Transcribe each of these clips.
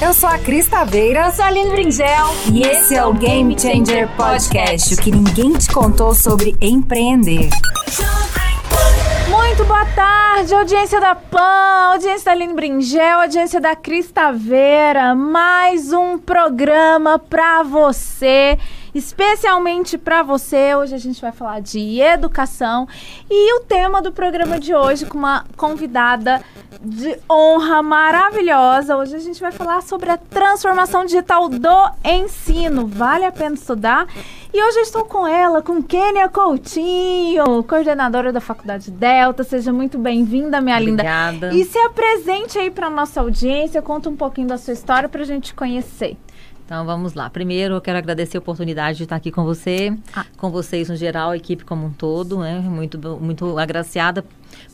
Eu sou a Cris Taveira. Eu sou a Aline Bringel. E esse é o Game Changer Podcast, o que ninguém te contou sobre empreender. Muito boa tarde, audiência da PAN, audiência da Aline Bringel, audiência da Cris Taveira. Mais um programa pra você especialmente para você. Hoje a gente vai falar de educação e o tema do programa de hoje com uma convidada de honra maravilhosa. Hoje a gente vai falar sobre a transformação digital do ensino. Vale a pena estudar? E hoje eu estou com ela, com Kênia Coutinho, coordenadora da Faculdade Delta. Seja muito bem-vinda, minha Obrigada. linda. E se apresente aí para nossa audiência, conta um pouquinho da sua história para a gente conhecer. Então vamos lá. Primeiro eu quero agradecer a oportunidade de estar aqui com você, ah. com vocês no geral, a equipe como um todo, né? Muito, muito agraciada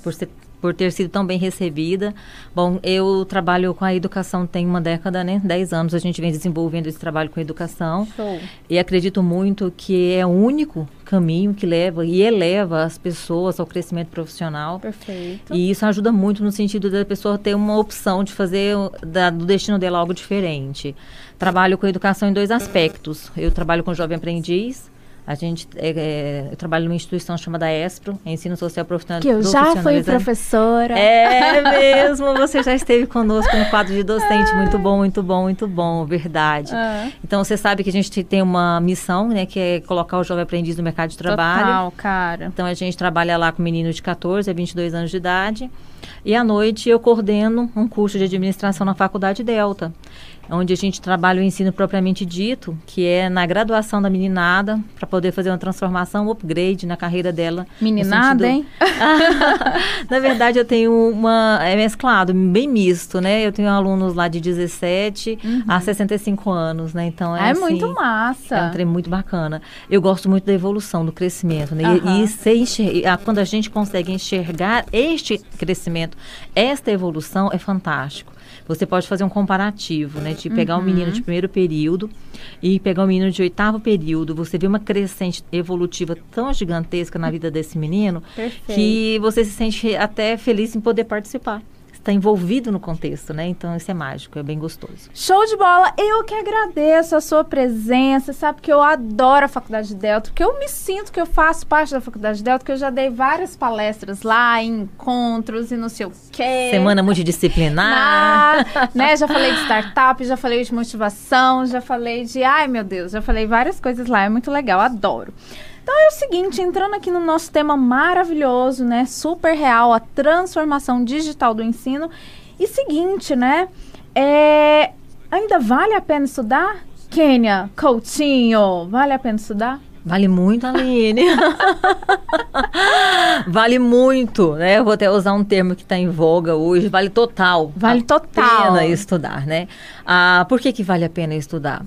por ser por ter sido tão bem recebida. Bom, eu trabalho com a educação tem uma década, né? Dez anos a gente vem desenvolvendo esse trabalho com educação. Show. E acredito muito que é único caminho que leva e eleva as pessoas ao crescimento profissional. Perfeito. E isso ajuda muito no sentido da pessoa ter uma opção de fazer da, do destino dela algo diferente. Trabalho com educação em dois aspectos. Eu trabalho com jovem aprendiz, a gente, é, é, eu trabalho numa instituição chamada ESPRO, Ensino Social Profissional. Que eu já fui professora. É mesmo, você já esteve conosco no quadro de docente, ah. muito bom, muito bom, muito bom, verdade. Ah. Então, você sabe que a gente tem uma missão, né, que é colocar o jovem aprendiz no mercado de trabalho. Total, cara. Então, a gente trabalha lá com meninos de 14 a 22 anos de idade. E à noite eu coordeno um curso de administração na Faculdade Delta onde a gente trabalha o ensino propriamente dito, que é na graduação da meninada, para poder fazer uma transformação, um upgrade na carreira dela. Meninada, sentido... hein? na verdade, eu tenho uma. É mesclado, bem misto, né? Eu tenho alunos lá de 17 uhum. a 65 anos, né? Então é. É assim, muito massa. É um trem muito bacana. Eu gosto muito da evolução, do crescimento, né? Uhum. E, e ser enxer... quando a gente consegue enxergar este crescimento, esta evolução, é fantástico você pode fazer um comparativo, né? De pegar uhum. um menino de primeiro período e pegar um menino de oitavo período. Você vê uma crescente evolutiva tão gigantesca na vida desse menino Perfeito. que você se sente até feliz em poder participar está envolvido no contexto, né? Então isso é mágico, é bem gostoso. Show de bola! Eu que agradeço a sua presença, sabe que eu adoro a Faculdade de Delta, porque eu me sinto que eu faço parte da Faculdade de Delta, que eu já dei várias palestras lá, encontros e não sei o quê. Semana multidisciplinar. Ah, né? Já falei de startup, já falei de motivação, já falei de, ai meu Deus, já falei várias coisas lá, é muito legal, adoro. Então é o seguinte, entrando aqui no nosso tema maravilhoso, né? Super real, a transformação digital do ensino. E seguinte, né? É, ainda vale a pena estudar? Kênia, Coutinho, vale a pena estudar? Vale muito, Aline. vale muito, né? Eu vou até usar um termo que está em voga hoje. Vale total. Vale total. pena estudar, né? Ah, por que, que vale a pena estudar?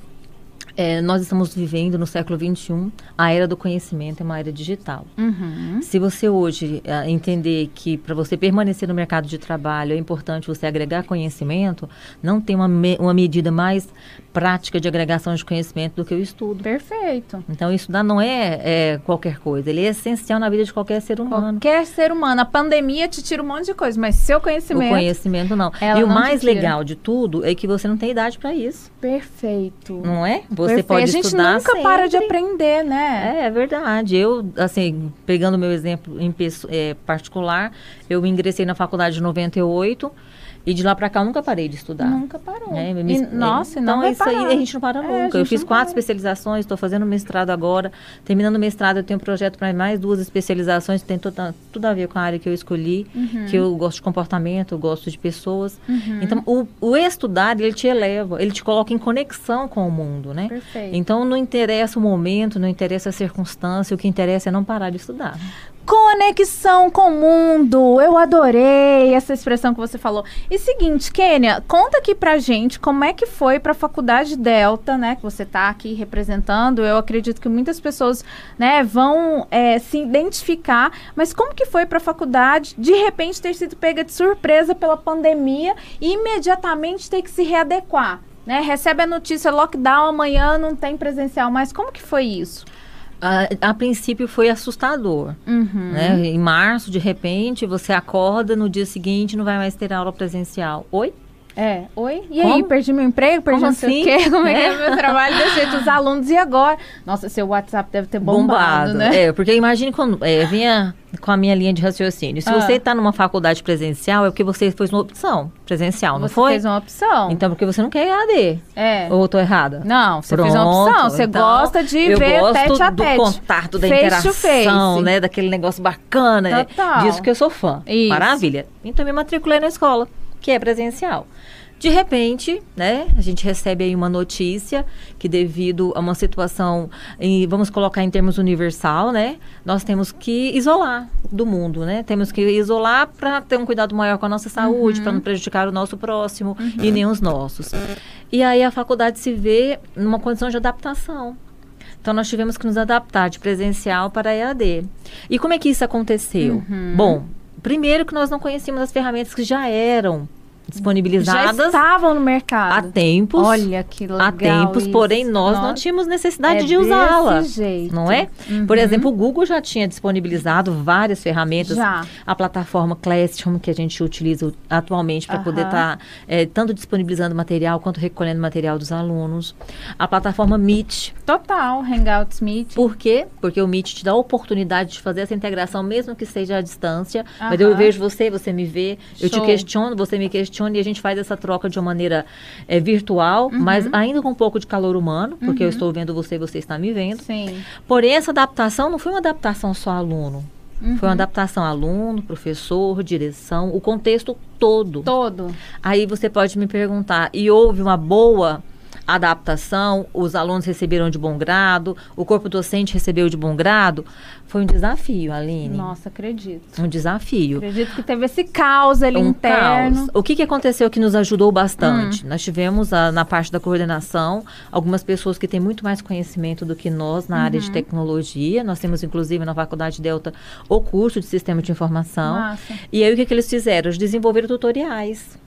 É, nós estamos vivendo no século XXI, a era do conhecimento é uma era digital. Uhum. Se você hoje uh, entender que para você permanecer no mercado de trabalho é importante você agregar conhecimento, não tem uma, me uma medida mais prática de agregação de conhecimento do que o estudo. Perfeito. Então, estudar não é, é, qualquer coisa, ele é essencial na vida de qualquer ser humano. Qualquer ser humano. A pandemia te tira um monte de coisa, mas seu conhecimento. O conhecimento não. e o mais legal de tudo é que você não tem idade para isso. Perfeito. Não é? Você Perfeito. pode estudar. A gente nunca sempre. para de aprender, né? É, é verdade. Eu, assim, pegando meu exemplo em é, particular, eu ingressei na faculdade em 98 e de lá para cá eu nunca parei de estudar. Nunca parou. É, me, e, nossa, então não isso aí a gente não para é, nunca. eu fiz quatro para. especializações, estou fazendo mestrado agora. Terminando o mestrado, eu tenho um projeto para mais duas especializações, tem tudo, tudo a ver com a área que eu escolhi, uhum. que eu gosto de comportamento, eu gosto de pessoas. Uhum. Então, o, o, estudar, ele te eleva, ele te coloca em conexão com o mundo, né? Perfeito. Então, não interessa o momento, não interessa a circunstância, o que interessa é não parar de estudar. Conexão com o mundo. Eu adorei essa expressão que você falou. E seguinte, Kênia, conta aqui pra gente como é que foi pra Faculdade Delta, né? Que você tá aqui representando. Eu acredito que muitas pessoas, né, vão é, se identificar. Mas como que foi pra faculdade, de repente, ter sido pega de surpresa pela pandemia e imediatamente ter que se readequar? Né? Recebe a notícia lockdown amanhã, não tem presencial mais. Como que foi isso? A, a, princípio foi assustador. Uhum. Né? Em março, de repente, você acorda, no dia seguinte não vai mais ter aula presencial. Oi? É, oi? E Como? aí, perdi meu emprego, perdi Como não sei o assim? quê, como é que é meu trabalho desse jeito, os alunos, e agora? Nossa, seu WhatsApp deve ter bombado, né? É, porque imagine quando é, vinha com a minha linha de raciocínio. Se Ah. você está numa faculdade presencial, é porque você fez uma opção presencial, não Você foi? fez uma opção. Então, porque você não quer EAD. é. Ou eu tô errada? Não, você fez uma opção, Pronto, você então, gosta de ver tete a do tete. contato, da Face interação, face. né? Daquele negócio bacana. Total. Disso que eu sou fã. Isso. Maravilha. Então, me matriculei na escola, que é presencial. De repente, né, a gente recebe aí uma notícia que devido a uma situação, em- vamos colocar em termos universal, né, nós temos que isolar do mundo, né? Temos que isolar para ter um cuidado maior com a nossa saúde, Uhum. para não prejudicar o nosso próximo e nem os nossos. E aí a faculdade se vê numa condição de adaptação. Então nós tivemos que nos adaptar de presencial para EAD. E como é que isso aconteceu? Uhum. Bom, primeiro que nós não conhecíamos as ferramentas que já eram Já disponibilizadas estavam no há mercado. tempos. Olha que legal há tempos, isso. porém nós não Nossa, tínhamos necessidade é de usá-la. Não é? Por Uhum. exemplo, o Google já tinha disponibilizado várias ferramentas. Já. A plataforma Classroom, que a gente utiliza atualmente para poder Aham. estar tanto disponibilizando material quanto recolhendo material dos alunos. A plataforma Meet. Total, Hangouts Meet. Por quê? Porque o Meet te dá a oportunidade de fazer essa integração, mesmo que seja à distância. Mas eu vejo você, você me vê, eu te Show. questiono, você me questiona e a gente faz essa troca de uma maneira eh, virtual, Uhum. mas ainda com um pouco de calor humano, porque eu estou vendo você e você está me vendo. Sim. Porém, essa adaptação não foi uma adaptação só aluno. Uhum. Foi uma adaptação aluno, professor, direção, o contexto todo. Todo. Aí você pode me perguntar, e houve uma boa adaptação? Os alunos receberam de bom grado? O corpo docente recebeu de bom grado? Foi um desafio, Aline. Nossa, acredito. Um desafio. Acredito que teve esse caos ali Um interno. caos. O que, que aconteceu que nos ajudou bastante? Hum. Nós tivemos a- na parte da coordenação algumas pessoas que têm muito mais conhecimento do que nós na área Uhum. de tecnologia. Nós temos, inclusive, na Faculdade Delta, o curso de Sistema de Informação. Massa. E aí, o que, que eles fizeram? Eles desenvolveram tutoriais.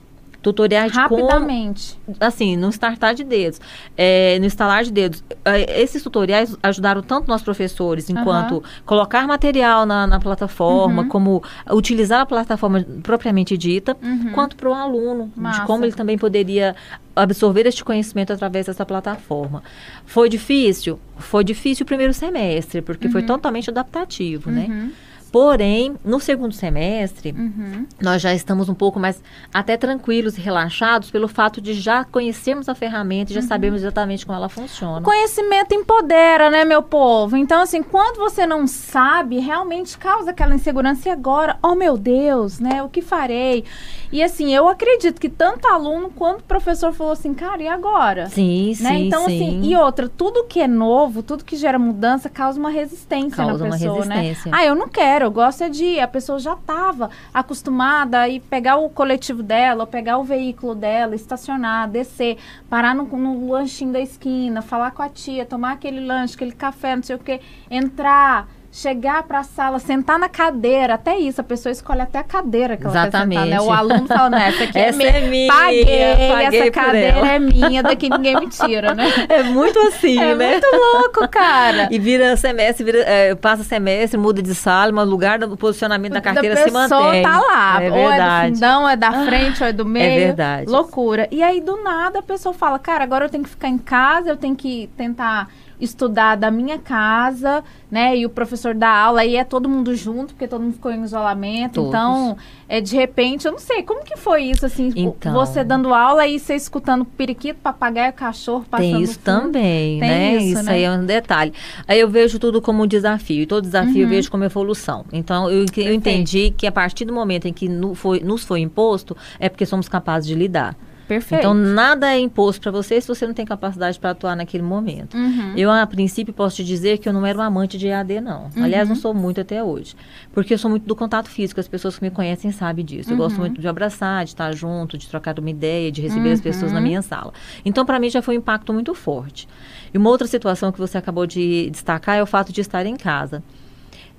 Tutoriais de como Rapidamente. assim, no startar de dedos, é, no instalar de dedos. É, esses tutoriais ajudaram tanto nós professores, enquanto colocar material na, na plataforma, Uhum. como utilizar a plataforma propriamente dita, Uhum. quanto para o aluno, Massa. de como ele também poderia absorver este conhecimento através dessa plataforma. Foi difícil? Foi difícil o primeiro semestre, porque foi totalmente adaptativo, né? Uhum. Porém, no segundo semestre, Uhum. nós já estamos um pouco mais até tranquilos e relaxados pelo fato de já conhecermos a ferramenta e Uhum. já sabemos exatamente como ela funciona. Conhecimento empodera, né, meu povo? Então, assim, quando você não sabe, realmente causa aquela insegurança. E agora, oh meu Deus, né? O que farei? E assim, eu acredito que tanto aluno quanto professor falou assim, cara, e agora? Sim, né? sim, Então, sim. assim, e outra, tudo que é novo, tudo que gera mudança, causa uma resistência Causa na uma pessoa, né? resistência. Ah, eu não quero, eu gosto é de. A pessoa já estava acostumada a ir pegar o coletivo dela, ou pegar o veículo dela, estacionar, descer, parar no, no lanchinho da esquina, falar com a tia, tomar aquele lanche, aquele café, não sei o quê, entrar. Chegar para a sala, sentar na cadeira, até isso, a pessoa escolhe até a cadeira que ela quer sentar, né? Exatamente. O aluno fala, não, essa aqui Essa é é minha. Paguei, paguei essa cadeira ela. é minha, daqui ninguém me tira, né? É muito assim, É né? muito louco, cara. E vira semestre, vira, é, passa semestre, muda de sala, mas o lugar do posicionamento da carteira se pessoa mantém. tá lá. É ou é do verdade. fundão, é da frente, ou é do meio. verdade. Loucura. E aí, do nada, a pessoa fala, cara, agora eu tenho que ficar em casa, eu tenho que tentar estudar da minha casa, né? E o professor dá aula, aí é todo mundo junto, porque todo mundo ficou em isolamento. Todos. Então, é de repente, eu não sei, como que foi isso, assim? Então. Você dando aula e você escutando periquito, papagaio, cachorro passando Tem isso fundo. também, Tem né? isso, Isso, né? aí é um detalhe. Aí eu vejo tudo como um desafio, e todo desafio eu Uhum. vejo como evolução. Então eu, eu entendi que a partir do momento em que no- foi- nos foi imposto, é porque somos capazes de lidar. Perfeito. Então nada é imposto para você se você não tem capacidade para atuar naquele momento. Uhum. Eu, a princípio, posso te dizer que eu não era um amante de EAD, não. Aliás, Uhum. não sou muito até hoje. Porque eu sou muito do contato físico. As pessoas que me conhecem sabem disso. Eu gosto Uhum. muito de abraçar, de estar junto, de trocar uma ideia, de receber as pessoas na Uhum. minha sala. Então, para mim, já foi um impacto muito forte. E uma outra situação que você acabou de destacar é o fato de estar em casa.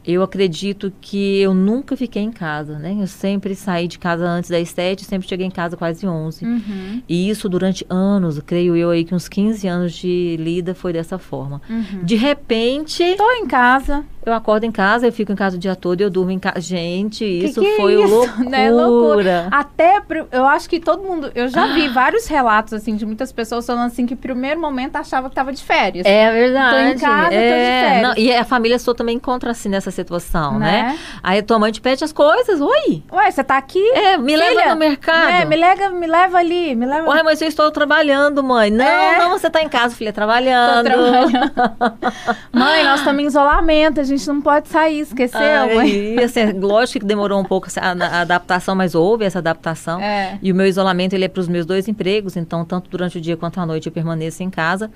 Eu acredito que eu nunca fiquei em casa, né? Eu sempre saí de casa antes das sete, sempre cheguei em casa quase 11. Uhum. E isso durante anos, creio eu aí que uns 15 anos de lida foi dessa forma. Uhum. De repente, Tô em casa. eu acordo em casa, eu fico em casa o dia todo e eu durmo em casa. Gente, isso que foi isso, loucura. né? Loucura. Até, eu acho que todo mundo. Eu já vi vários relatos, assim, de muitas pessoas falando assim que, primeiro momento, achava que tava de férias. É verdade. Tô em casa, tô de é. férias. Não, e a família sua também encontra assim nessa situação, né? Né? Aí a tua mãe te pede as coisas. Oi, Ué, você tá aqui? é, me leva Filha, no mercado. É, me leva, me leva ali, me leva. Ué, mas eu estou trabalhando, mãe. Não, É. não, você está em casa, filha, Tô trabalhando. trabalhando. mãe, nós estamos em isolamento, a gente não pode sair, esqueceu, Ai, mãe? e, assim, lógico que demorou um pouco a, a adaptação, mas houve essa adaptação. É. E o meu isolamento ele é para os meus dois empregos, então tanto durante o dia quanto à noite eu permaneço em casa.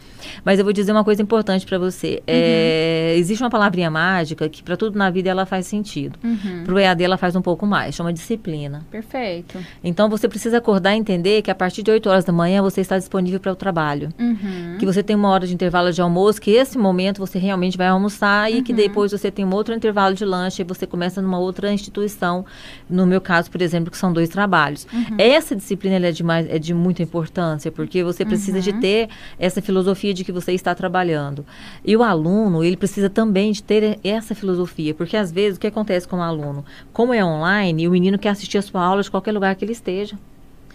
Mas eu vou dizer uma coisa importante para você. É, existe uma palavrinha mágica que para tudo na vida ela faz sentido. Uhum. Para o EAD ela faz um pouco mais, chama disciplina. Perfeito. Então você precisa acordar e entender que a partir de 8 horas da manhã você está disponível para o trabalho. Uhum. Que você tem uma hora de intervalo de almoço, que esse momento você realmente vai almoçar e que depois você tem um outro intervalo de lanche e você começa numa outra instituição. No meu caso, por exemplo, que são dois trabalhos. Essa disciplina é, de mais, é de muita importância, porque você precisa de ter essa filosofia de que você está trabalhando. E o aluno, ele precisa também de ter essa filosofia, porque às vezes o que acontece com o aluno? Como é online, o menino quer assistir a sua aula de qualquer lugar que ele esteja.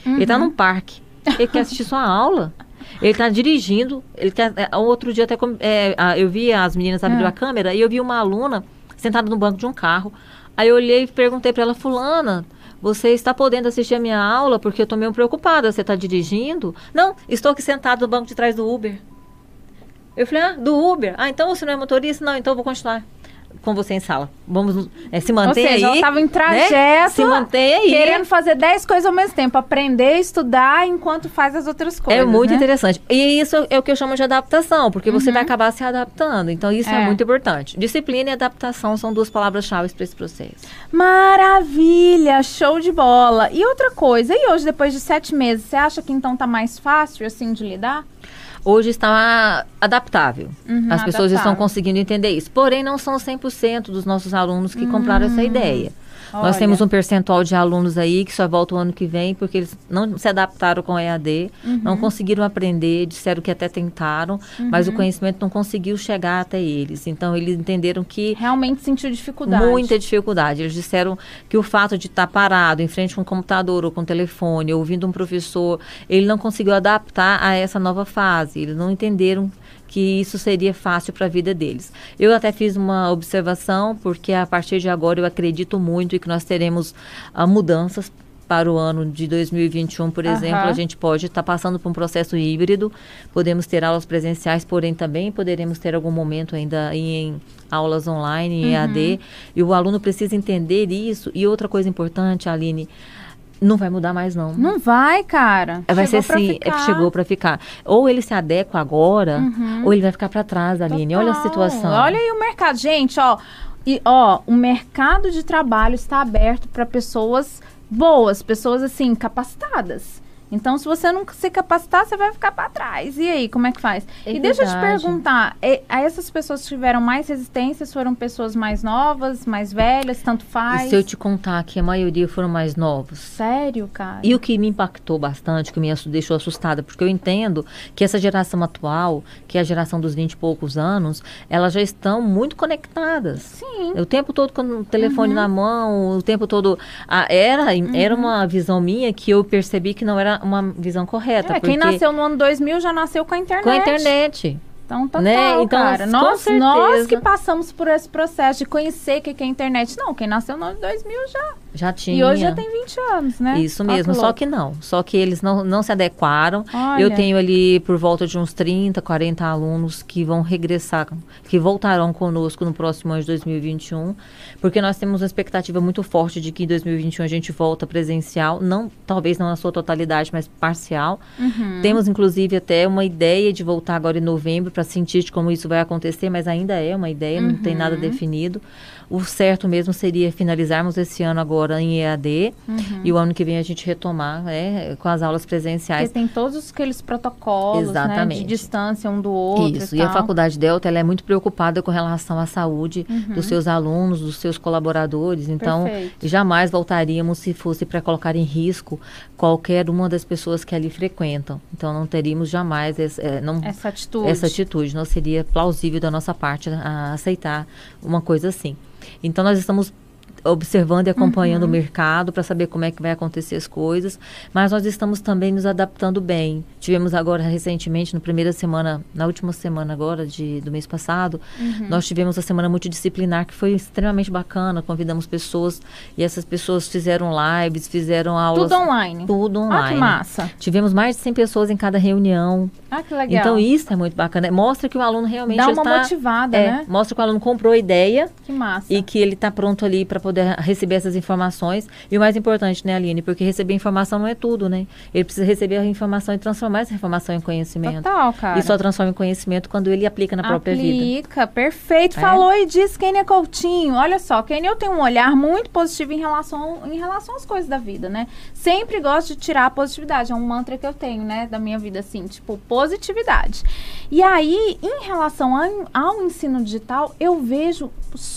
Ele está num parque, ele quer assistir sua aula. Ele está dirigindo. Ele quer, é, outro dia até com- é, eu vi as meninas abriram Ah. a câmera e eu vi uma aluna sentada no banco de um carro. Aí eu olhei e perguntei para ela, fulana, você está podendo assistir a minha aula porque eu estou meio preocupada. Você está dirigindo? Não, estou aqui sentado no banco de trás do Uber. Eu falei, ah, do Uber? Ah, então você não é motorista? Não, então eu vou continuar com você em sala. Vamos é, se Ou manter seja, ela aí. tava em né? trajeto, Se manter aí. querendo fazer 10 coisas ao mesmo tempo. Aprender, estudar, enquanto faz as outras coisas. É muito né? interessante. E isso é o que eu chamo de adaptação, porque você vai acabar se adaptando. Então, isso é. É. muito importante. Disciplina e adaptação são duas palavras-chave para esse processo. Maravilha, show de bola. E outra coisa, e hoje, depois de sete meses, você acha que então tá mais fácil, assim, de lidar? Hoje está adaptável. Uhum, As pessoas estão adaptável. conseguindo entender isso. Porém, não são 100% dos nossos alunos que compraram essa ideia. Nós olha. temos um percentual de alunos aí que só voltam o ano que vem porque eles não se adaptaram com o EAD, Uhum. não conseguiram aprender, disseram que até tentaram, mas Uhum. o conhecimento não conseguiu chegar até eles. Então, eles entenderam que Realmente sentiu dificuldade. Muita dificuldade. Eles disseram que o fato de estar parado em frente com um computador ou com um telefone, ouvindo um professor, ele não conseguiu adaptar a essa nova fase. Eles não entenderam que isso seria fácil para a vida deles. Eu até fiz uma observação, porque a partir de agora eu acredito muito e que nós teremos ah, mudanças para o ano de 2021, por Aham. exemplo, a gente pode estar passando por um processo híbrido, podemos ter aulas presenciais, porém também poderemos ter algum momento ainda em aulas online, em EAD, e o aluno precisa entender isso. E outra coisa importante, Aline, não vai mudar mais não. Não vai, cara. Vai Chegou ser assim, é que chegou para ficar. Ou ele se adequa agora, ou ele vai ficar para trás, Aline. Olha a Total. situação. Olha aí o mercado. Gente, ó. E, ó, o mercado de trabalho está aberto para pessoas boas, pessoas assim, capacitadas. Então, se você não se capacitar, você vai ficar para trás. E aí, como é que faz? É e deixa eu te verdade. perguntar, e- a essas pessoas que tiveram mais resistências foram pessoas mais novas, mais velhas, tanto faz? E se eu te contar que a maioria foram mais novos? Sério, cara? E o que me impactou bastante, que me deixou assustada, porque eu entendo que essa geração atual, que é a geração dos 20 e poucos anos, elas já estão muito conectadas. Sim. O tempo todo com o telefone Uhum. na mão, o tempo todo. ah, era, era uma visão minha que eu percebi que não era uma visão correta. É, quem nasceu no ano 2000 já nasceu com a internet. com a internet. Então, total, Né? Então, cara. Nós, certeza. nós que passamos por esse processo de conhecer o que que é internet. Não, quem nasceu no ano 2000 já. Já tinha. E hoje já tem 20 anos, né? Isso mesmo, só que não. Só que eles não, não se adequaram. Olha. Eu tenho ali por volta de uns 30, 40 alunos que vão regressar, que voltarão conosco no próximo ano de 2021, porque nós temos uma expectativa muito forte de que em 2021 a gente volta presencial, não, talvez não na sua totalidade, mas parcial. Uhum. Temos inclusive até uma ideia de voltar agora em novembro para sentir de como isso vai acontecer, mas ainda é uma ideia, não tem nada Uhum. definido. O certo mesmo seria finalizarmos esse ano agora agora em EAD uhum. e o ano que vem a gente retomar né, com as aulas presenciais. Porque tem todos aqueles protocolos Exatamente. Né, de distância um do outro. Isso, e, e a Faculdade Delta ela é muito preocupada com relação à saúde uhum. dos seus alunos, dos seus colaboradores. Então, Perfeito. jamais voltaríamos se fosse para colocar em risco qualquer uma das pessoas que ali frequentam. Então, não teríamos jamais esse, é, não, essa atitude. Essa atitude. Não seria plausível da nossa parte a aceitar uma coisa assim. Então, nós estamos observando e acompanhando uhum. o mercado para saber como é que vai acontecer as coisas, mas nós estamos também nos adaptando bem. Tivemos agora recentemente, na primeira semana, na última semana agora de, do mês passado, uhum. nós tivemos a semana multidisciplinar que foi extremamente bacana, convidamos pessoas e essas pessoas fizeram lives, fizeram aulas. Tudo online? Tudo online. Ah, que massa. Tivemos mais de 100 pessoas em cada reunião. Ah, que legal. Então isso é muito bacana, mostra que o aluno realmente Dá uma está, motivada, é, né? Mostra que o aluno comprou a ideia. Que massa. E que ele está pronto ali para poder receber essas informações. E o mais importante, né, Aline? Porque receber informação não é tudo, né? Ele precisa receber a informação e transformar essa informação em conhecimento. Total, cara. E só transforma em conhecimento quando ele aplica na própria aplica, vida. Aplica, perfeito. É? Falou e disse Kenia Coutinho. Olha só, Kenia, eu tenho um olhar muito positivo em relação, em relação às coisas da vida, né? Sempre gosto de tirar a positividade. É um mantra que eu tenho, né, da minha vida, assim, tipo, positividade. E aí, em relação ao ensino digital, eu vejo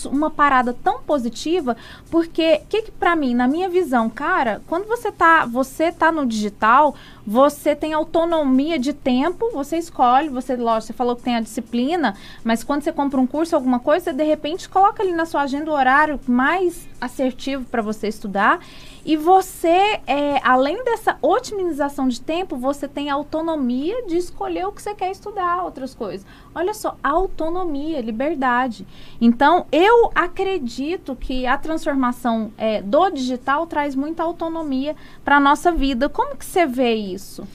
uma parada tão positiva, porque que, que para mim, na minha visão, cara, quando você tá, você tá no digital, você tem autonomia de tempo, você escolhe, você, lógico, você falou que tem a disciplina, mas quando você compra um curso, alguma coisa, você de repente coloca ali na sua agenda o horário mais assertivo para você estudar. E você, é, além dessa otimização de tempo, você tem autonomia de escolher o que você quer estudar, outras coisas. Olha só, autonomia, liberdade. Então, eu acredito que a transformação é, do digital traz muita autonomia para a nossa vida. Como que você vê isso?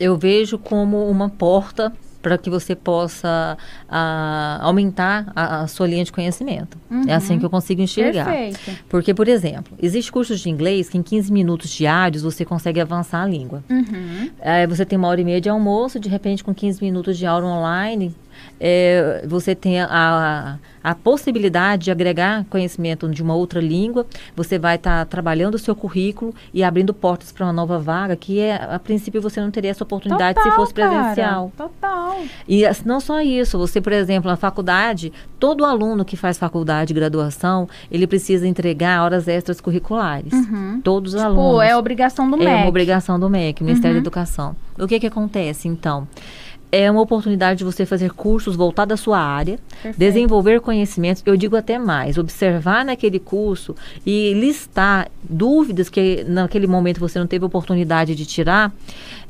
Eu vejo como uma porta para que você possa uh, aumentar a, a, sua linha de conhecimento. Uhum. É assim que eu consigo enxergar. Perfeito. Porque, por exemplo, existe cursos de inglês que em 15 minutos diários você consegue avançar a língua. Uhum. É, você tem uma hora e meia de almoço, de repente com 15 minutos de aula online, é, você tem a, a, a, possibilidade de agregar conhecimento de uma outra língua, você vai estar tá trabalhando o seu currículo e abrindo portas para uma nova vaga, que é, a princípio você não teria essa oportunidade total, se fosse presencial. Cara, total. E não só isso, você, por exemplo, na faculdade, todo aluno que faz faculdade, graduação, ele precisa entregar horas extras curriculares. Uhum. Todos os tipo, alunos. é obrigação do MEC. É uma obrigação do MEC, Ministério uhum. da Educação. O que que acontece, então? É uma oportunidade de você fazer cursos voltados à sua área, Perfeito. desenvolver conhecimentos, eu digo até mais, observar naquele curso e listar dúvidas que naquele momento você não teve oportunidade de tirar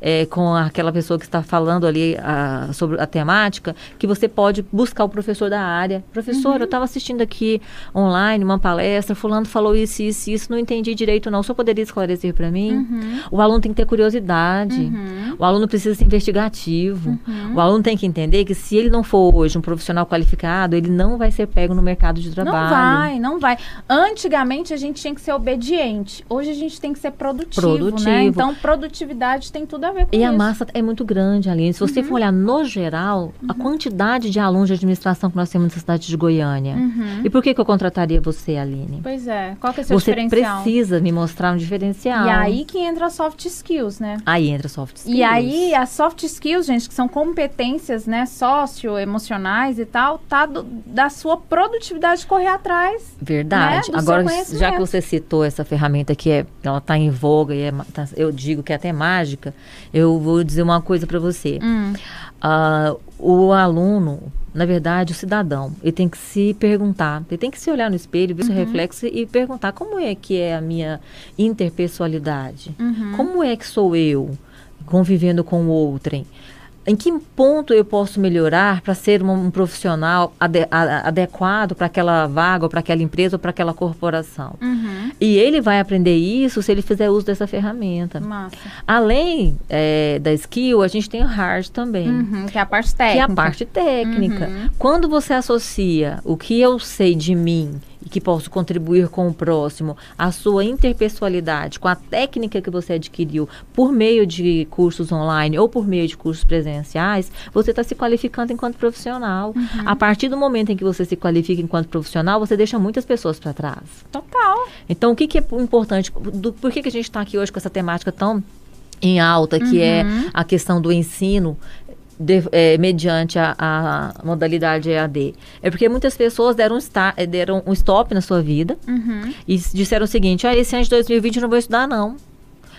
é, com aquela pessoa que está falando ali a, sobre a temática, que você pode buscar o professor da área. Professor, uhum. eu estava assistindo aqui online uma palestra, fulano falou isso, isso, isso, não entendi direito não, o senhor poderia esclarecer para mim? Uhum. O aluno tem que ter curiosidade, uhum. o aluno precisa ser investigativo, uhum. o aluno tem que entender que se ele não for hoje um profissional qualificado, ele não vai ser pego no mercado de trabalho. Não vai, não vai. Antigamente a gente tinha que ser obediente, hoje a gente tem que ser produtivo, né? produtivo. né? Então produtividade tem tudo a ver com e isso. a massa é muito grande, Aline. Se você uhum. for olhar no geral, uhum. a quantidade de alunos de administração que nós temos na cidade de Goiânia. Uhum. E por que, que eu contrataria você, Aline? Pois é. Qual que é o seu você diferencial? Você precisa me mostrar um diferencial. E aí que entra soft skills, né? Aí entra soft skills. E aí, as soft skills, gente, que são competências, né, socioemocionais e tal, tá do, da sua produtividade correr atrás. Verdade. Né, Agora, já que você citou essa ferramenta que é, ela tá em voga e é, tá, eu digo que é até mágica, eu vou dizer uma coisa para você. Hum. Uh, o aluno, na verdade, o cidadão, ele tem que se perguntar, ele tem que se olhar no espelho, ver uhum. seu reflexo e perguntar como é que é a minha interpessoalidade, uhum. como é que sou eu convivendo com o outrem em que ponto eu posso melhorar para ser um, um profissional ade, a, adequado para aquela vaga, ou para aquela empresa, ou para aquela corporação. Uhum. E ele vai aprender isso se ele fizer uso dessa ferramenta. Massa. Além é, da skill, a gente tem o hard também. Uhum, que é a parte técnica. Que é a parte técnica. Uhum. Quando você associa o que eu sei de mim e que posso contribuir com o próximo, a sua interpessoalidade, com a técnica que você adquiriu por meio de cursos online ou por meio de cursos presenciais, você está se qualificando enquanto profissional. Uhum. A partir do momento em que você se qualifica enquanto profissional, você deixa muitas pessoas para trás. Total. Então, o que, que é importante? Do, por que, que a gente está aqui hoje com essa temática tão em alta, que é uhum. é a questão do ensino de, é, mediante a, a, modalidade EAD? É porque muitas pessoas deram, sta, eh, deram um stop na sua vida uhum. e disseram o seguinte: ah, esse ano de 2020 eu não vou estudar, não.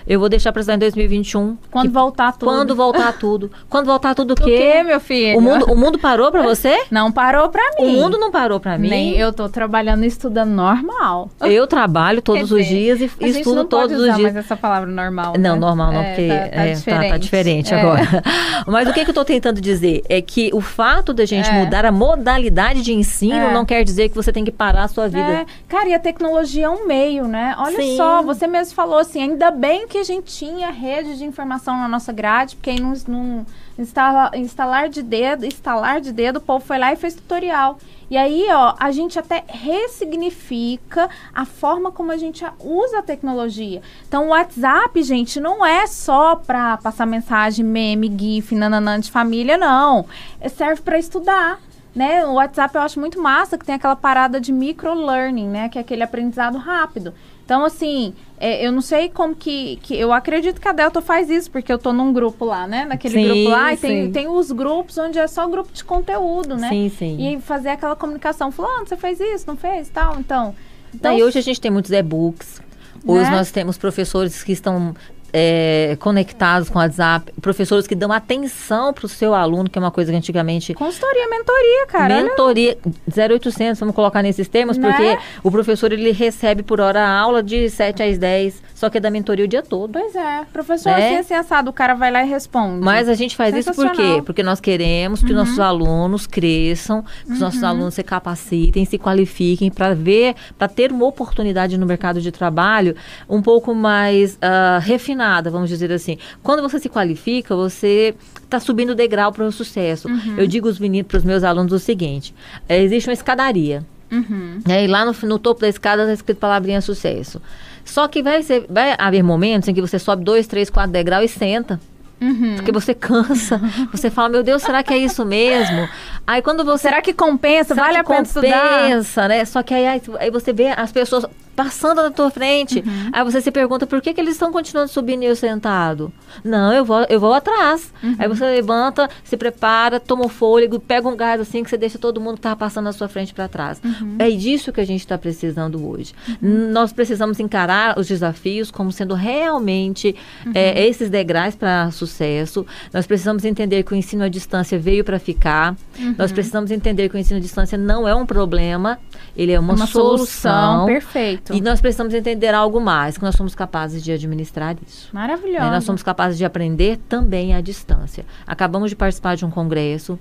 Eu vou deixar para estudar em 2021. Quando que, voltar tudo. Quando voltar tudo. Quando voltar tudo o quê? O quê, meu filho? O mundo, o mundo parou para você? Não parou para mim. O mundo não parou para mim. Nem eu tô trabalhando e estudando normal. Eu trabalho todos os dias e estudo todos os dias. Mas essa palavra normal. Não, né? normal não, é, porque tá, tá, é, diferente. Tá, tá diferente é. agora. Mas o que, que eu tô tentando dizer é que o fato da gente é. mudar a modalidade de ensino é. não quer dizer que você tem que parar a sua vida. É. Cara, e a tecnologia é um meio, né? Olha Sim. só, você mesmo falou assim, ainda bem que a gente tinha rede de informação na nossa grade, porque aí num, instala, instalar de dedo, instalar de dedo, o povo foi lá e fez tutorial. E aí, ó, a gente até ressignifica a forma como a gente usa a tecnologia. Então, o WhatsApp, gente, não é só para passar mensagem, meme, gif, nananã de família, não. É, serve para estudar. Né? O WhatsApp eu acho muito massa que tem aquela parada de micro-learning, né? Que é aquele aprendizado rápido. Então, assim, é, eu não sei como que, que. Eu acredito que a Delta faz isso, porque eu tô num grupo lá, né? Naquele sim, grupo lá, e tem, tem os grupos onde é só grupo de conteúdo, né? Sim, sim. E fazer aquela comunicação. Falando, você fez isso, não fez? Tal, então. então e hoje a gente tem muitos e-books. Hoje né? nós temos professores que estão é, conectados com o WhatsApp, professores que dão atenção para o seu aluno, que é uma coisa que antigamente. Consultoria, mentoria, cara. Mentoria, 0800, vamos colocar nesses termos, né? porque o professor ele recebe por hora a aula de 7 às 10, só que é da mentoria o dia todo. Pois é, professor, né? assim, assim, assado, o cara vai lá e responde. Mas a gente faz isso por quê? Porque nós queremos que uhum. nossos alunos cresçam, que os nossos uhum. alunos se capacitem, se qualifiquem para ver, para ter uma oportunidade no mercado de trabalho um pouco mais uh, refinada nada, vamos dizer assim. Quando você se qualifica, você está subindo o degrau para o sucesso. Uhum. Eu digo para os meus alunos o seguinte: é, existe uma escadaria. Uhum. É, e lá no, no, topo da escada está escrito palavrinha sucesso. Só que vai, ser, vai haver momentos em que você sobe dois, três, quatro degraus e senta. Uhum. Porque você cansa. Você fala, meu Deus, será que é isso mesmo? Aí quando você. Será que compensa? Será vale que a pena compensa, estudar? né? Só que aí, aí você vê as pessoas passando na tua frente. Uhum. Aí você se pergunta por que, que eles estão continuando subindo e eu sentado? Não, eu vou, eu vou atrás. Uhum. Aí você levanta, se prepara, toma um fôlego, pega um gás assim que você deixa todo mundo que está passando na sua frente para trás. Uhum. É disso que a gente está precisando hoje. Uhum. Nós precisamos encarar os desafios como sendo realmente uhum. é, esses degraus para sucesso. Nós precisamos entender que o ensino à distância veio para ficar. Nós uhum. precisamos entender que o ensino à distância não é um problema, ele é uma, uma solução. solução. Perfeito. E nós precisamos entender algo mais, que nós somos capazes de administrar isso. Maravilhoso. Né? Nós somos capazes de aprender também à distância. Acabamos de participar de um congresso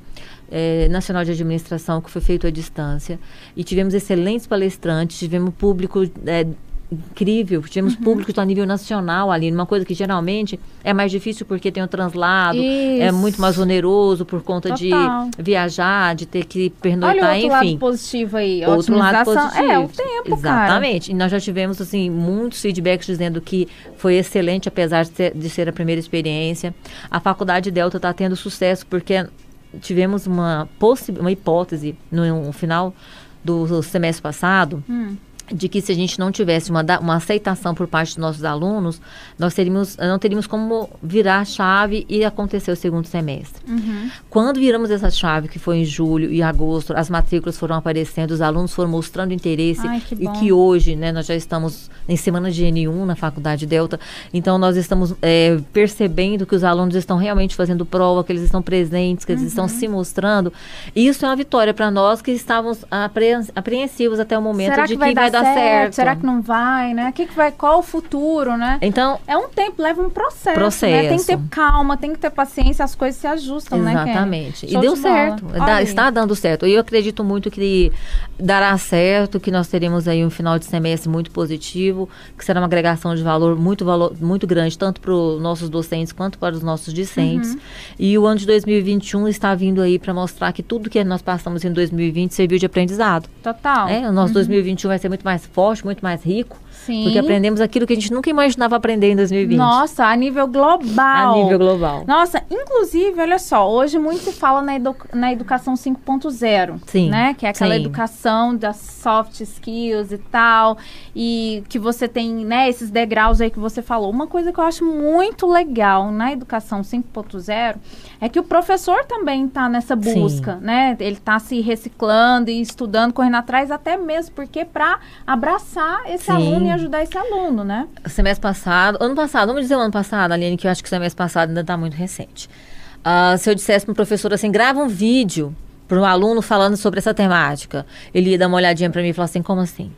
é, nacional de administração que foi feito à distância e tivemos excelentes palestrantes, tivemos público é, incrível. Tínhamos uhum. públicos a nível nacional ali, uma coisa que geralmente é mais difícil porque tem o translado, Isso. é muito mais oneroso por conta Total. de viajar, de ter que pernoitar, Olha o outro enfim. lado positivo aí, outro lado positivo. É, o tempo, Exatamente. Cara. E nós já tivemos assim muitos feedbacks dizendo que foi excelente apesar de ser, de ser a primeira experiência. A faculdade Delta está tendo sucesso porque tivemos uma, uma hipótese no, no final do semestre passado. Hum de que se a gente não tivesse uma, uma aceitação por parte dos nossos alunos, nós teríamos, não teríamos como virar a chave e acontecer o segundo semestre. Uhum. Quando viramos essa chave, que foi em julho e agosto, as matrículas foram aparecendo, os alunos foram mostrando interesse Ai, que e que hoje, né, nós já estamos em semana de N1 na Faculdade Delta, então nós estamos é, percebendo que os alunos estão realmente fazendo prova, que eles estão presentes, que eles uhum. estão se mostrando. Isso é uma vitória para nós que estávamos apreensivos até o momento Será de que vai, vai dar dar certo. Será que não vai, né? Que que vai, qual o futuro, né? Então, É um tempo, leva um processo, Processo. né? Tem que ter calma, tem que ter paciência, as coisas se ajustam, né, Ken? Exatamente. E deu de certo. Dá- está dando certo. E eu acredito muito que dará certo, que nós teremos aí um final de semestre muito positivo, que será uma agregação de valor muito, valor, muito grande, tanto para os nossos docentes quanto para os nossos discentes. Uhum. E o ano de 2021 está vindo aí para mostrar que tudo que nós passamos em 2020 serviu de aprendizado. Total. É, o nosso 2021 vai ser muito mais forte, muito mais rico, Sim. porque aprendemos aquilo que a gente nunca imaginava aprender em 2020. Nossa, a nível global. A nível global. Nossa, inclusive, olha só, hoje muito se fala na, edu- na educação 5.0, Sim, né? Que é aquela sim. educação das soft skills e tal, e que você tem, né, esses degraus aí que você falou. Uma coisa que eu acho muito legal na educação 5.0 é que o professor também está nessa Sim. busca, né? Ele está se reciclando e estudando, correndo atrás, até mesmo porque para abraçar esse Sim. aluno ajudar esse aluno, né? semestre passado, ano passado, vamos dizer o ano passado, Aline, que eu acho que o semestre passado ainda está muito recente. Ah, se eu dissesse para um professor assim, grava um vídeo para um aluno falando sobre essa temática, ele ia dar uma olhadinha para mim e falar assim, como assim?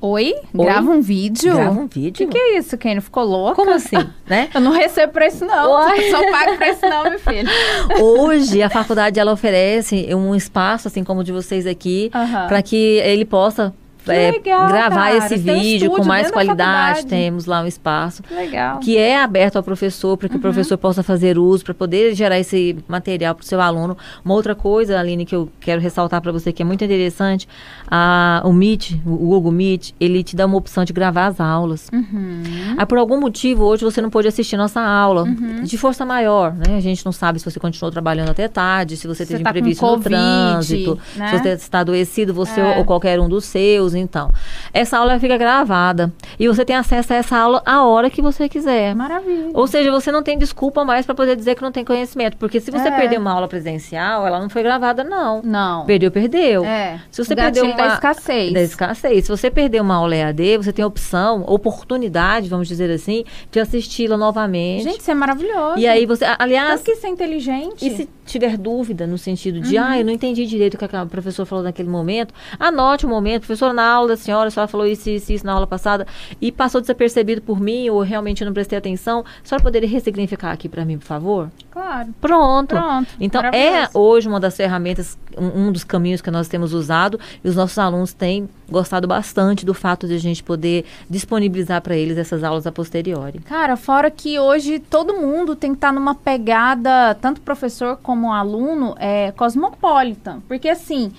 Oi? Oi? Grava um vídeo? Grava um O vídeo? que, que é isso, Kenny? Ficou louca? Como assim, né? Eu não recebo pra isso, não. Uai. Só pago pra isso, não, meu filho. Hoje a faculdade ela oferece um espaço, assim como o de vocês aqui, Aham. para que ele possa é, legal, gravar cara. esse Tem um vídeo com mais qualidade. Temos lá um espaço. Que legal. que é aberto ao professor, para que o professor possa fazer uso, para poder gerar esse material para o seu aluno. Uma outra coisa, Aline, que eu quero ressaltar para você, que é muito interessante, a, o Meet, o Google Meet, ele te dá uma opção de gravar as aulas. Uhum. Aí, por algum motivo, hoje você não pôde assistir nossa aula, de força maior, né? A gente não sabe se você continuou trabalhando até tarde, se você Você teve tá imprevisto no Covid, trânsito, né? se você está adoecido, você É. ou qualquer um dos seus, então. Essa aula fica gravada e você tem acesso a essa aula a hora que você quiser. Maravilha. Ou seja, você não tem desculpa mais para poder dizer que não tem conhecimento. Porque se você É. perder uma aula presencial, ela não foi gravada, não. Não. Perdeu, perdeu. É. Se você perdeu uma da escassez. da escassez. Se você perder uma aula EAD, você tem opção, oportunidade, vamos dizer assim, de assisti-la novamente. Gente, isso é maravilhoso. e aí você, aliás, Tanto que isso é inteligente. e se tiver dúvida no sentido de, ah, eu não entendi direito o que a professora falou naquele momento, anote o momento, professora, na aula da senhora, a senhora falou isso, isso, isso na aula passada, e passou desapercebido por mim, ou realmente eu não prestei atenção, a senhora poderia ressignificar aqui para mim, por favor? Claro. Pronto. Pronto. Então, é hoje uma das ferramentas, um, um dos caminhos que nós temos usado e os nossos alunos têm gostado bastante do fato de a gente poder disponibilizar para eles essas aulas a posteriori. Cara, fora que hoje todo mundo tem que estar numa pegada, tanto professor como aluno, é, cosmopolita. Porque assim,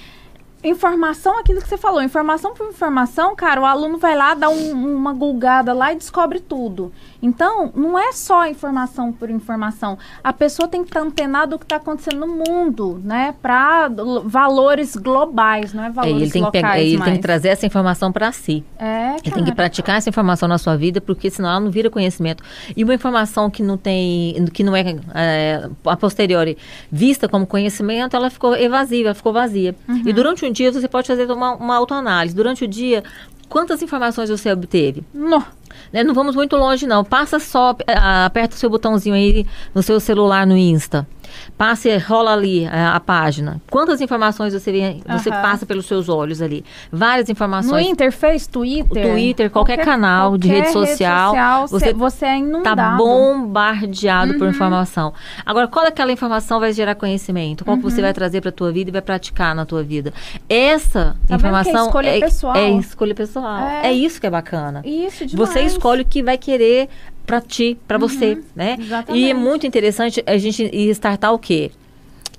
informação, aquilo que você falou, informação por informação, cara, o aluno vai lá, dá um- uma gulgada lá e descobre tudo. Então, não é só informação por informação. A pessoa tem que estar antenada do que está acontecendo no mundo, né? Para valores globais, não é É, valores ele tem que, pegar, locais ele tem mais. que trazer essa informação para si. É, Ele tem que praticar essa informação na sua vida, porque senão ela não vira conhecimento. E uma informação que não tem, que não é, é, a posteriori vista como conhecimento, ela ficou evasiva, ela ficou vazia. Uhum. E durante um dia você pode fazer uma, uma autoanálise. Durante o dia, quantas informações você obteve? No. Né, Não vamos muito longe, não. Passa só, ah, aperta o seu botãozinho aí no seu celular no Insta. Passe, rola ali a, a página. Quantas informações você, vê, você passa pelos seus olhos ali? Várias No informações. Interface, Twitter. Twitter, qualquer canal de rede social, você, você você é inundado. Tá bombardeado Uhum. por informação. Agora, qual daquela informação vai gerar conhecimento? Qual que você vai trazer para tua vida e vai praticar na tua vida? Essa Tá é informação escolha pessoal? é escolha pessoal. É. É. isso que é bacana. Isso, demais. Você escolhe o que vai querer para ti, para você, né? exatamente. E é muito interessante a gente startar o quê?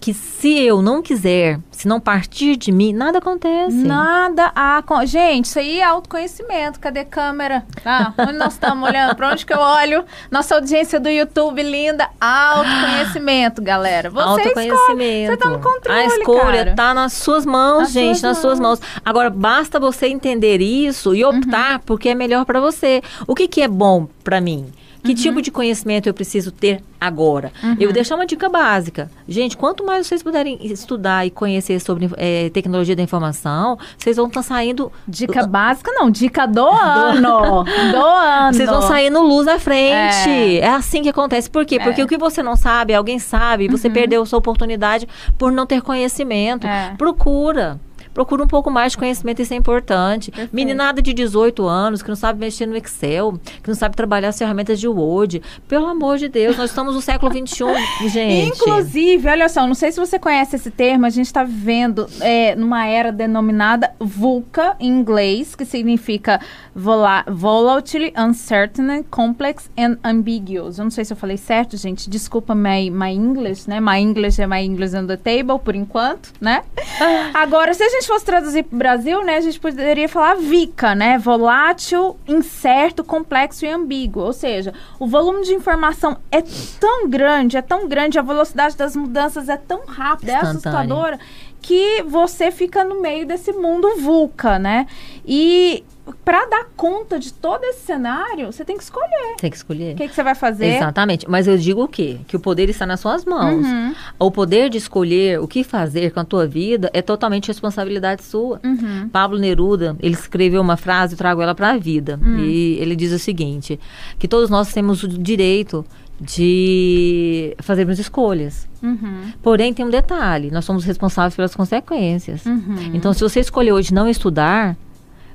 Que se eu não quiser, se não partir de mim, nada acontece. Nada a... Gente, isso aí é autoconhecimento. Cadê câmera? Ah, onde nós estamos olhando? Pra onde que eu olho? Nossa audiência do YouTube linda. Autoconhecimento, galera. Você escolhe. Autoconhecimento. Você tá no controle, A escolha cara. tá nas suas mãos, Nas gente, suas nas suas mãos. Agora, basta você entender isso e Uhum. optar porque é melhor para você. O que, que é bom para mim? Que Uhum. tipo de conhecimento eu preciso ter agora? Eu vou deixar uma dica básica. Gente, quanto mais vocês puderem estudar e conhecer sobre eh, tecnologia da informação, vocês vão estar saindo. Dica básica, não. Dica do ano. Do ano. Vocês vão sair no luz à frente. É. É, assim que acontece. Por quê? Porque É. o que você não sabe, alguém sabe, você perdeu a sua oportunidade por não ter conhecimento. É. Procura. Procura um pouco mais de conhecimento, isso é importante. Perfeito. Meninada de 18 anos, que não sabe mexer no Excel, que não sabe trabalhar as ferramentas de Word. Pelo amor de Deus, nós estamos no século XXI, gente. Inclusive, olha só, não sei se você conhece esse termo, a gente está vivendo é, numa era denominada VUCA, em inglês, que significa vola volatile, uncertain, complex and ambiguous. Eu não sei se eu falei certo, gente, desculpa my, my English, né? My English é my English on the table, por enquanto, né? Agora, se a gente fosse traduzir para o Brasil, né, a gente poderia falar VICA, né? Volátil, incerto, complexo e ambíguo. Ou seja, o volume de informação é tão grande, é tão grande, a velocidade das mudanças é tão rápida, é assustadora, que você fica no meio desse mundo VUCA, né? E para dar conta de todo esse cenário, você tem que escolher. Tem que escolher. O que, que você vai fazer? Exatamente. Mas eu digo o quê? Que o poder está nas suas mãos. Uhum. O poder de escolher o que fazer com a tua vida é totalmente responsabilidade sua. Uhum. Pablo Neruda, ele escreveu uma frase, eu trago ela para a vida. Hum. E ele diz o seguinte: que todos nós temos o direito de fazermos escolhas. Uhum. Porém, tem um detalhe: nós somos responsáveis pelas consequências. Uhum. Então, se você escolher hoje não estudar,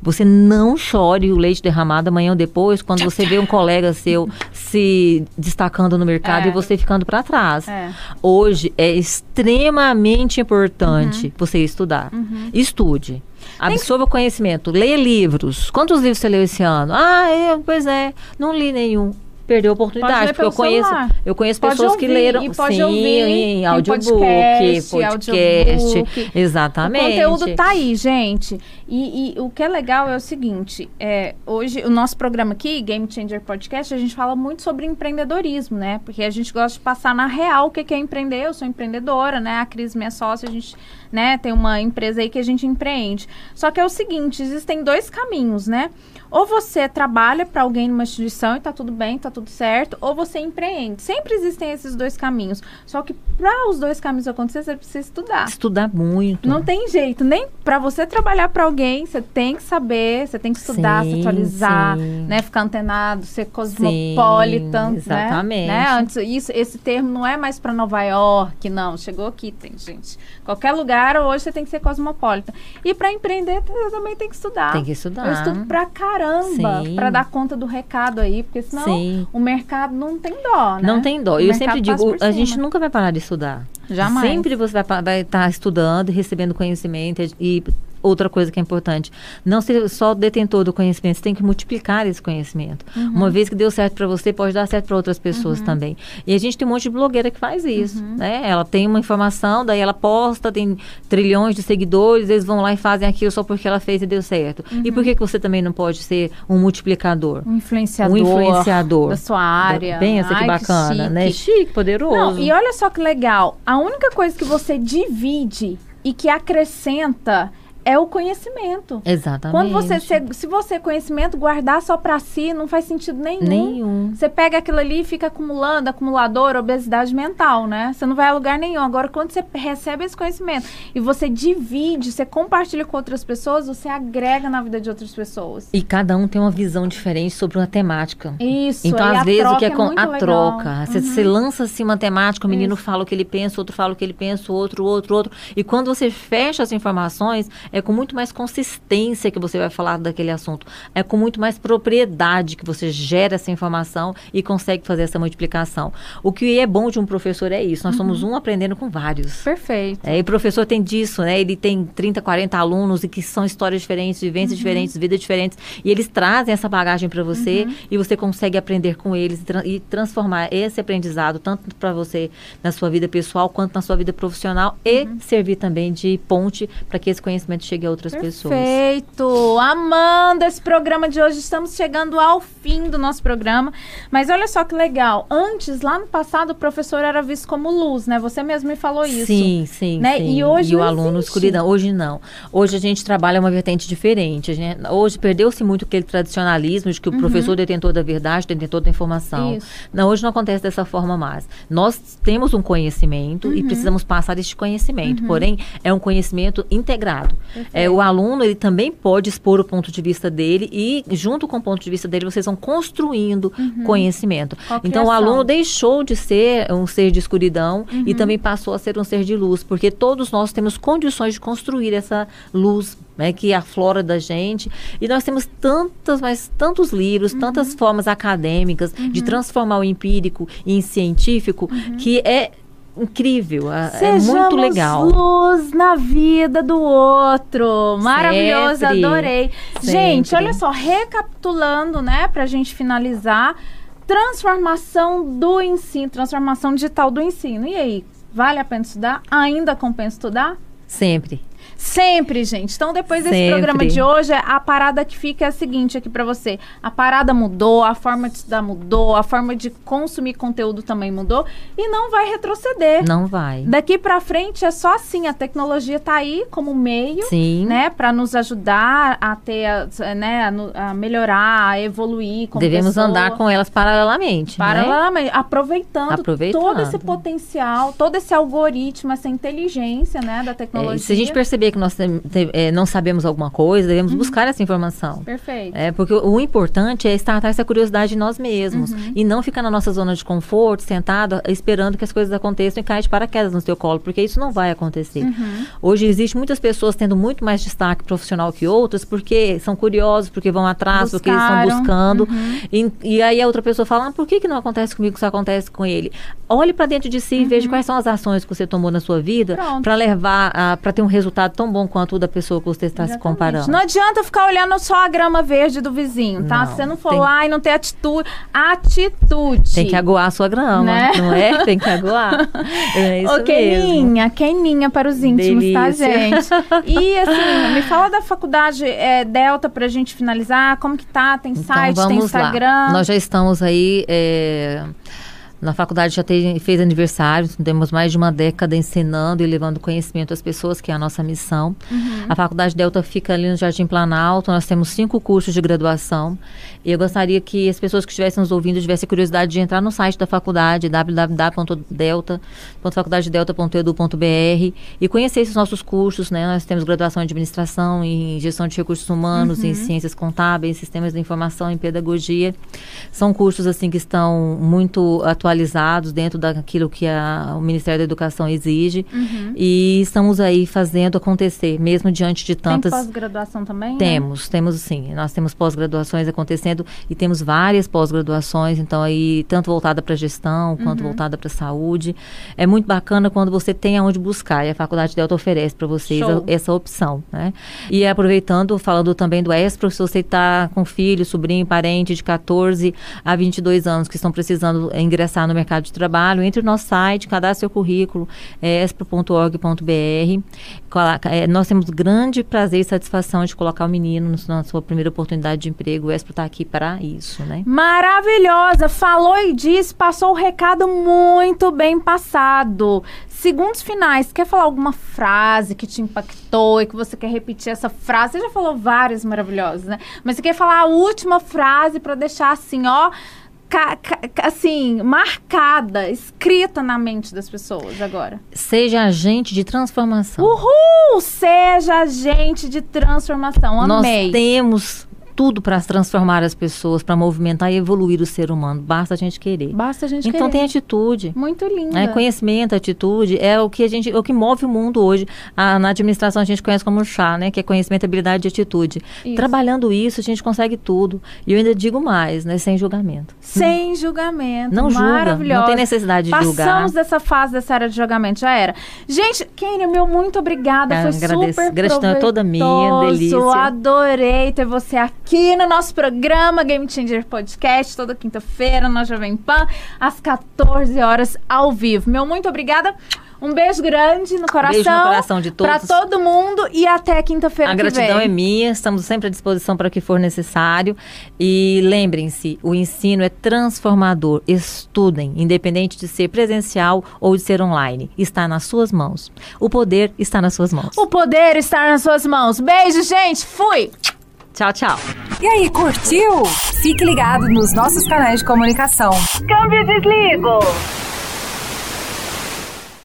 você não chore o leite derramado amanhã ou depois, quando você vê um colega seu se destacando no mercado É. e você ficando para trás. É. Hoje é extremamente importante você estudar. Estude. Absorva conhecimento. Leia livros. Quantos livros você leu esse ano? Ah, eu, pois é, não li nenhum. Perdeu a oportunidade, porque eu conheço, celular. eu conheço Pode pessoas que ouvir, leram e pode sim, ouvir em audiobook, podcast, podcast, audiobook. exatamente. O conteúdo tá aí, gente. E, e o que é legal é o seguinte: é, hoje, o nosso programa aqui, Game Changer Podcast, a gente fala muito sobre empreendedorismo, né? Porque a gente gosta de passar na real o que que é empreender. Eu sou empreendedora, né? A Cris, minha sócia, a gente né, tem uma empresa aí que a gente empreende. Só que é o seguinte: existem dois caminhos, né? Ou você trabalha para alguém numa instituição e tá tudo bem, tá tudo certo, ou você empreende. Sempre existem esses dois caminhos. Só que para os dois caminhos acontecer, você precisa estudar. Estudar muito. Não tem jeito, nem para você trabalhar para alguém, você tem que saber, você tem que estudar, se Sim, atualizar, sim. né, ficar antenado, ser cosmopolitan, né? exatamente. né? Antes isso, esse termo não é mais para Nova York, não, chegou aqui, tem gente. Qualquer lugar hoje você tem que ser cosmopolitan. E para empreender você também tem que estudar. Tem que estudar. Eu estudo pra caramba para dar conta do recado aí, porque senão Sim. o mercado não tem dó, né? Não tem dó. O Eu sempre digo, a gente nunca vai parar de estudar. Jamais. Sempre você vai estar tá estudando recebendo conhecimento e outra coisa que é importante, não ser só detentor do conhecimento, você tem que multiplicar esse conhecimento. Uhum. Uma vez que deu certo para você, pode dar certo para outras pessoas também. E a gente tem um monte de blogueira que faz isso, Uhum. né? Ela tem uma informação, daí ela posta, tem trilhões de seguidores, eles vão lá e fazem aquilo só porque ela fez e deu certo. E por que, que você também não pode ser um multiplicador? Um influenciador, Um influenciador. da sua área. Pensa que Ai, bacana, né? chique. Chique, poderoso. Não, e olha só que legal. A única coisa que você divide e que acrescenta é o conhecimento. Exatamente. Quando você, se, se você conhecimento guardar só pra si, não faz sentido nenhum. Nenhum. Você pega aquilo ali e fica acumulando, acumulador, obesidade mental, né? Você não vai a lugar nenhum. Agora, quando você recebe esse conhecimento e você divide, você compartilha com outras pessoas, você agrega na vida de outras pessoas. E cada um tem uma visão diferente sobre uma temática. Isso. Então, às vezes, o que é, com muito a legal. troca. Você, Uhum. você lança assim uma temática, o menino Isso. fala o que ele pensa, outro fala o que ele pensa, outro, outro, o outro. E quando você fecha as informações, é com muito mais consistência que você vai falar daquele assunto. É com muito mais propriedade que você gera essa informação e consegue fazer essa multiplicação. O que é bom de um professor é isso. Nós somos Uhum. um aprendendo com vários. Perfeito. É, e o professor tem disso, né? Ele tem 30, 40 alunos e que são histórias diferentes, vivências Uhum. diferentes, vidas diferentes. E eles trazem essa bagagem para você Uhum. e você consegue aprender com eles e, tra- e transformar esse aprendizado tanto para você na sua vida pessoal quanto na sua vida profissional e Uhum. servir também de ponte para que esse conhecimento chegue a outras pessoas. Perfeito! Amanda, esse programa de hoje, estamos chegando ao fim do nosso programa. Mas olha só que legal. Antes, lá no passado, o professor era visto como luz, né? Você mesmo me falou isso. Sim, sim, né? sim. E hoje o não aluno existe. escuridão. Hoje não. Hoje a gente trabalha uma vertente diferente. Gente- hoje perdeu-se muito aquele tradicionalismo de que o professor detentor da verdade, detentor da informação. Uhum. Isso. Não, hoje não acontece dessa forma mais. Nós temos um conhecimento Uhum. e precisamos passar este conhecimento. Porém, é um conhecimento integrado. É, o aluno ele também pode expor o ponto de vista dele e junto com o ponto de vista dele vocês vão construindo uhum. conhecimento. Então o aluno deixou de ser um ser de escuridão uhum. e também passou a ser um ser de luz, porque todos nós temos condições de construir essa luz né, que aflora da gente. E nós temos tantas, mas tantos livros, uhum. tantas formas acadêmicas de uhum. transformar o empírico em científico, uhum. que é incrível, Sejamos é muito legal. luz na vida do outro. Maravilhoso, Sempre. adorei. Sempre. Gente, olha só, recapitulando, né, pra gente finalizar, transformação do ensino, transformação digital do ensino. E aí, vale a pena estudar? Ainda compensa estudar? Sempre. Sempre, gente. Então, depois desse Sempre. programa de hoje, a parada que fica é a seguinte aqui para você. A parada mudou, a forma de estudar mudou, a forma de consumir conteúdo também mudou e não vai retroceder. Não vai. Daqui para frente é só assim, a tecnologia tá aí como meio, Sim. né, para nos ajudar a ter, a, né, a, a, melhorar, a evoluir Devemos pessoa. andar com elas paralelamente, né? Paralelamente, né? aproveitando, aproveitando, todo esse potencial, todo esse algoritmo, essa inteligência, né, da tecnologia. É, se a gente perceber que nós te, te, é, não sabemos alguma coisa, devemos uhum. buscar essa informação. Perfeito. É, porque o, o importante é estartar essa curiosidade em nós mesmos uhum. e não ficar na nossa zona de conforto, sentado, esperando que as coisas aconteçam e cair de paraquedas no seu colo, porque isso não vai acontecer. Uhum. Hoje existe muitas pessoas tendo muito mais destaque profissional que outras, porque são curiosos, porque vão atrás, Buscaram. porque eles estão buscando. Uhum. E, e, aí a outra pessoa fala, ah, por que, que não acontece comigo, isso acontece com ele? Olhe para dentro de si e veja uhum. quais são as ações que você tomou na sua vida para levar, para ter um resultado tão bom quanto o da pessoa que você está se comparando. Não adianta ficar olhando só a grama verde do vizinho, tá? Não, Se você não for tem... lá e não ter atitude, atitude. Tem que aguar a sua grama, né? não é? Tem que aguar. É isso Ô, Keninha, Keninha para os íntimos, tá, Delícia. tá, gente? E assim, me fala da faculdade é, Delta pra gente finalizar, como que tá? Tem então, site, tem Instagram? Lá. Nós já estamos aí... É na faculdade já tem, fez aniversário, temos mais de uma década ensinando e levando conhecimento às pessoas, que é a nossa missão. Uhum. A faculdade Delta fica ali no Jardim Planalto, nós temos cinco cursos de graduação. E eu gostaria que as pessoas que estivessem nos ouvindo tivessem curiosidade de entrar no site da faculdade, www.delta.faculdadedelta.edu.br e conhecer esses nossos cursos, né? Nós temos graduação em administração, em gestão de recursos humanos, uhum. em ciências contábeis, sistemas de informação, em pedagogia. São cursos, assim, que estão muito atualizados atualizados dentro daquilo que a, o Ministério da Educação exige. Uhum. E estamos aí fazendo acontecer, mesmo diante de tantas. Tem pós-graduação também? Né? Temos, né? temos sim. Nós temos pós-graduações acontecendo e temos várias pós-graduações, então aí, tanto voltada para gestão quanto uhum. voltada para saúde. É muito bacana quando você tem aonde buscar. E a Faculdade Delta oferece para vocês a, essa opção. Né? E aproveitando, falando também do ESPRO, se você está com filho, sobrinho, parente de 14 a 22 anos que estão precisando ingressar ingressar no mercado de trabalho, entre no nosso site, cadastre seu currículo, é, espro.org.br. É, nós temos grande prazer e satisfação de colocar o menino na sua primeira oportunidade de emprego. O Espro está aqui para isso, né? Maravilhosa! Falou e disse, passou o recado muito bem passado. Segundos finais, quer falar alguma frase que te impactou e que você quer repetir essa frase? Você já falou várias maravilhosas, né? Mas você quer falar a última frase para deixar assim, ó, assim, marcada, escrita na mente das pessoas agora. Seja agente de transformação. Uhul! Seja agente de transformação. Amei. Nós temos tudo para transformar as pessoas, para movimentar e evoluir o ser humano. Basta a gente querer. Basta a gente então, querer. Então tem atitude. Muito linda. É, conhecimento, atitude é o que a gente, o que move o mundo hoje. A, na administração a gente conhece como chá, né? Que é conhecimento, habilidade e atitude. Isso. Trabalhando isso, a gente consegue tudo. E eu ainda digo mais, né? Sem julgamento. Sem julgamento. Não julga. Não tem necessidade de Passamos julgar. Passamos dessa fase dessa área de julgamento, já era. Gente, Kênia, meu muito obrigada. É, Foi agradeço. super Gratidão é toda minha, delícia. Adorei ter você aqui no nosso programa Game Changer Podcast, toda quinta-feira na Jovem Pan, às 14 horas, ao vivo. Meu muito obrigada. Um beijo grande no coração. Beijo no coração de todos. Para todo mundo e até quinta-feira A gratidão é minha, estamos sempre à disposição para o que for necessário. E lembrem-se, o ensino é transformador. Estudem, independente de ser presencial ou de ser online. Está nas suas mãos. O poder está nas suas mãos. O poder está nas suas mãos. Beijo, gente. Fui. Tchau, tchau. E aí, curtiu? Fique ligado nos nossos canais de comunicação. Câmbio desligo.